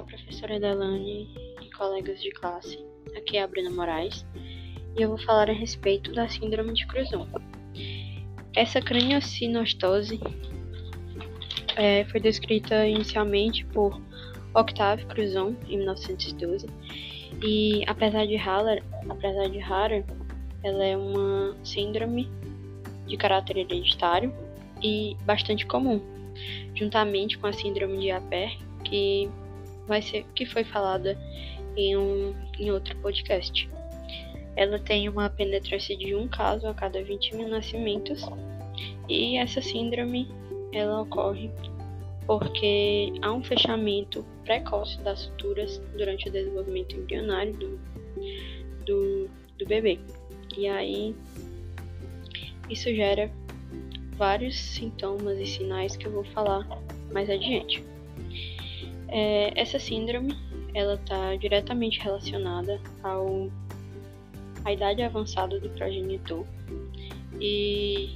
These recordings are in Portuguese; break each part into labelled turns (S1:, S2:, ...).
S1: Olá, professora Delane e colegas de classe. Aqui é a Bruna Moraes e eu vou falar a respeito da síndrome de Cruzon. Essa craniosinostose é, foi descrita inicialmente por Octave Cruzon em 1912 e apesar de rara, apesar de rara, ela é uma síndrome de caráter hereditário e bastante comum, juntamente com a síndrome de Aper, que vai ser que foi falada em um em outro podcast. Ela tem uma penetrância de um caso a cada 20 mil nascimentos e essa síndrome ela ocorre porque há um fechamento precoce das suturas durante o desenvolvimento embrionário do, do, do bebê. E aí isso gera vários sintomas e sinais que eu vou falar mais adiante. É, essa síndrome ela está diretamente relacionada ao à idade avançada do progenitor e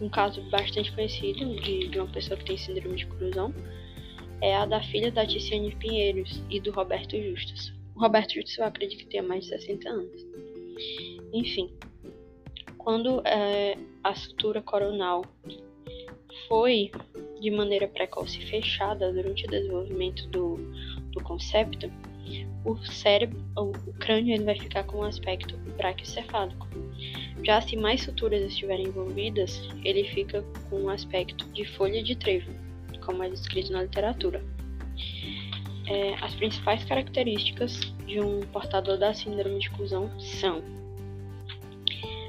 S1: um caso bastante conhecido de, de uma pessoa que tem síndrome de Cruzão é a da filha da Ticiane Pinheiros e do Roberto Justus. O Roberto Justus eu acredito que tenha mais de 60 anos. Enfim, quando é, a sutura coronal foi de maneira precoce fechada durante o desenvolvimento do, do concepto, o cérebro, o crânio ele vai ficar com um aspecto braquiocefálico. Já se mais suturas estiverem envolvidas, ele fica com um aspecto de folha de trevo, como é descrito na literatura. É, as principais características de um portador da síndrome de Cusão são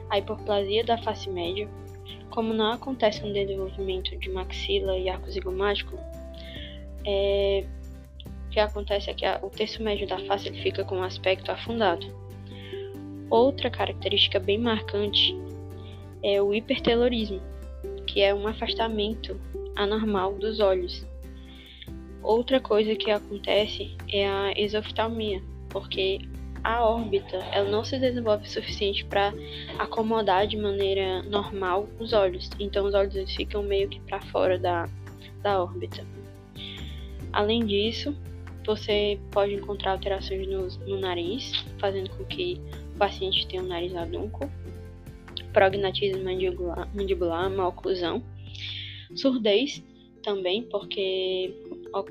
S1: a hipoplasia da face média, como não acontece no desenvolvimento de maxila e arco zigomático, é, o que acontece é que a, o terço médio da face ele fica com um aspecto afundado. Outra característica bem marcante é o hipertelorismo, que é um afastamento anormal dos olhos. Outra coisa que acontece é a exoftalmia, porque a órbita ela não se desenvolve o suficiente para acomodar de maneira normal os olhos. Então os olhos eles ficam meio que para fora da, da órbita. Além disso, você pode encontrar alterações no, no nariz, fazendo com que o paciente tenha um nariz adunco, prognatismo mandibular, mandibular uma oclusão, surdez também, porque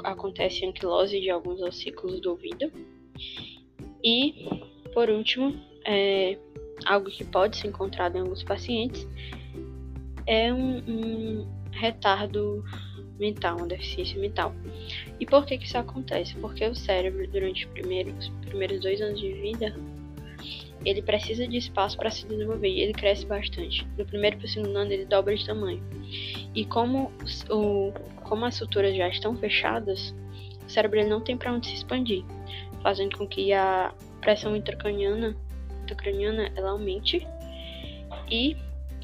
S1: acontece anquilose de alguns ossículos do ouvido e, por último, é, algo que pode ser encontrado em alguns pacientes é um, um retardo mental, uma deficiência mental. E por que, que isso acontece? Porque o cérebro, durante os primeiros, os primeiros dois anos de vida, ele precisa de espaço para se desenvolver e ele cresce bastante. Do primeiro para o segundo ano, ele dobra de tamanho. E como, o, como as suturas já estão fechadas, o cérebro não tem para onde se expandir fazendo com que a pressão intracraniana, intracraniana ela aumente e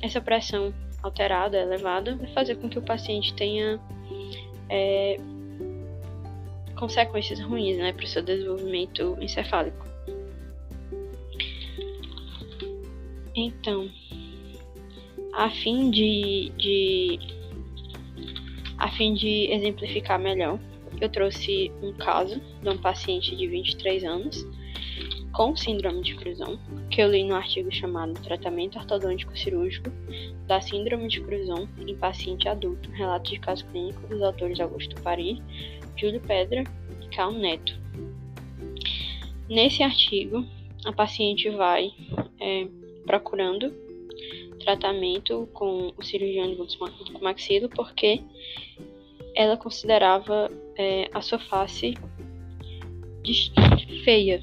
S1: essa pressão alterada, elevada, vai fazer com que o paciente tenha é, consequências ruins né, para o seu desenvolvimento encefálico. Então, a fim de, de a fim de exemplificar melhor eu trouxe um caso de um paciente de 23 anos com síndrome de Cruzon, que eu li no artigo chamado Tratamento Ortodôntico Cirúrgico da Síndrome de Cruzon em Paciente Adulto, relato de caso clínico dos autores Augusto Paris, Júlio Pedra e Cal Neto. Nesse artigo, a paciente vai é, procurando tratamento com o cirurgião de maxilo porque ela considerava é, a sua face feia.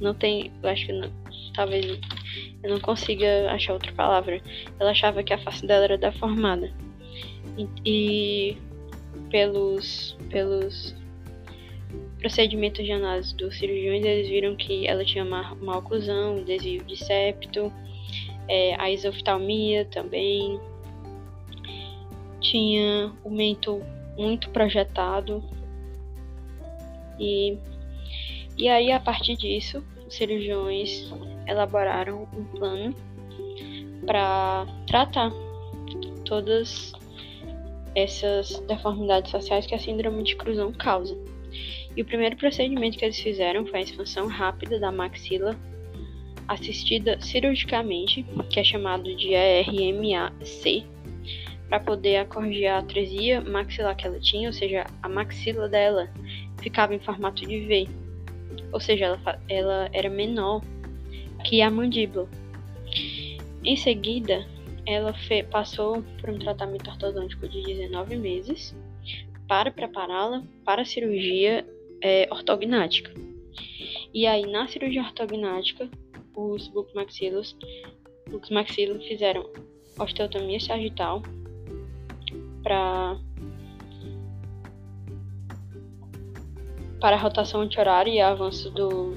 S1: Não tem, eu acho que não, talvez eu não consiga achar outra palavra. Ela achava que a face dela era deformada. E, e pelos pelos procedimentos de análise dos cirurgiões, eles viram que ela tinha uma, uma oclusão, desvio de septo, é, a isoftalmia também, tinha o mento muito projetado. E, e aí, a partir disso, os cirurgiões elaboraram um plano para tratar todas essas deformidades faciais que a síndrome de Cruzão causa. E o primeiro procedimento que eles fizeram foi a expansão rápida da maxila assistida cirurgicamente, que é chamado de ERMAC, para poder corrigir a atresia maxilar que ela tinha, ou seja, a maxila dela ficava em formato de V, ou seja, ela, ela era menor que a mandíbula. Em seguida, ela passou por um tratamento ortodôntico de 19 meses para prepará-la para a cirurgia é, ortognática. E aí, na cirurgia ortognática, os bucomaxilos, bucomaxilos fizeram osteotomia sagital para para a rotação anti-horária e avanço do,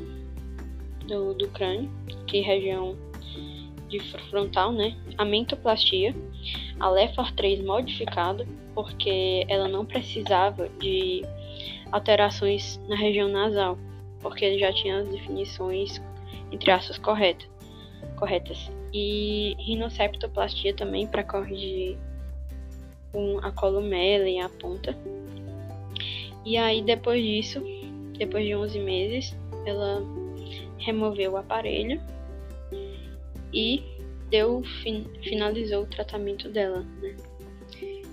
S1: do, do crânio, que é região de frontal, né? A mentoplastia, a LEFOR 3 modificada, porque ela não precisava de alterações na região nasal, porque ele já tinha as definições entre aspas corretas. corretas. E rinoceptoplastia também para corrigir com a columela e a ponta. E aí depois disso, depois de 11 meses, ela removeu o aparelho e deu fin finalizou o tratamento dela, né?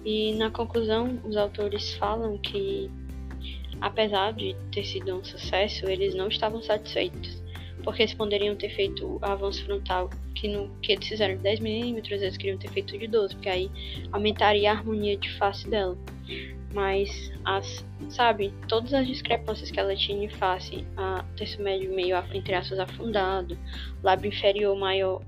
S1: E na conclusão, os autores falam que apesar de ter sido um sucesso, eles não estavam satisfeitos porque eles poderiam ter feito avanço frontal que, no, que eles fizeram de 10 milímetros, eles queriam ter feito de 12, porque aí aumentaria a harmonia de face dela. Mas, as, sabe, todas as discrepâncias que ela tinha em face, a terço médio meio, entre aspas, afundado, lábio inferior maior,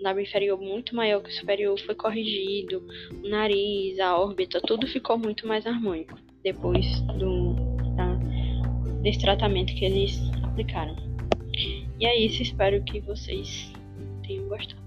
S1: lábio inferior muito maior que o superior foi corrigido, o nariz, a órbita, tudo ficou muito mais harmônico depois do, desse tratamento que eles aplicaram. E é isso, espero que vocês tenham gostado.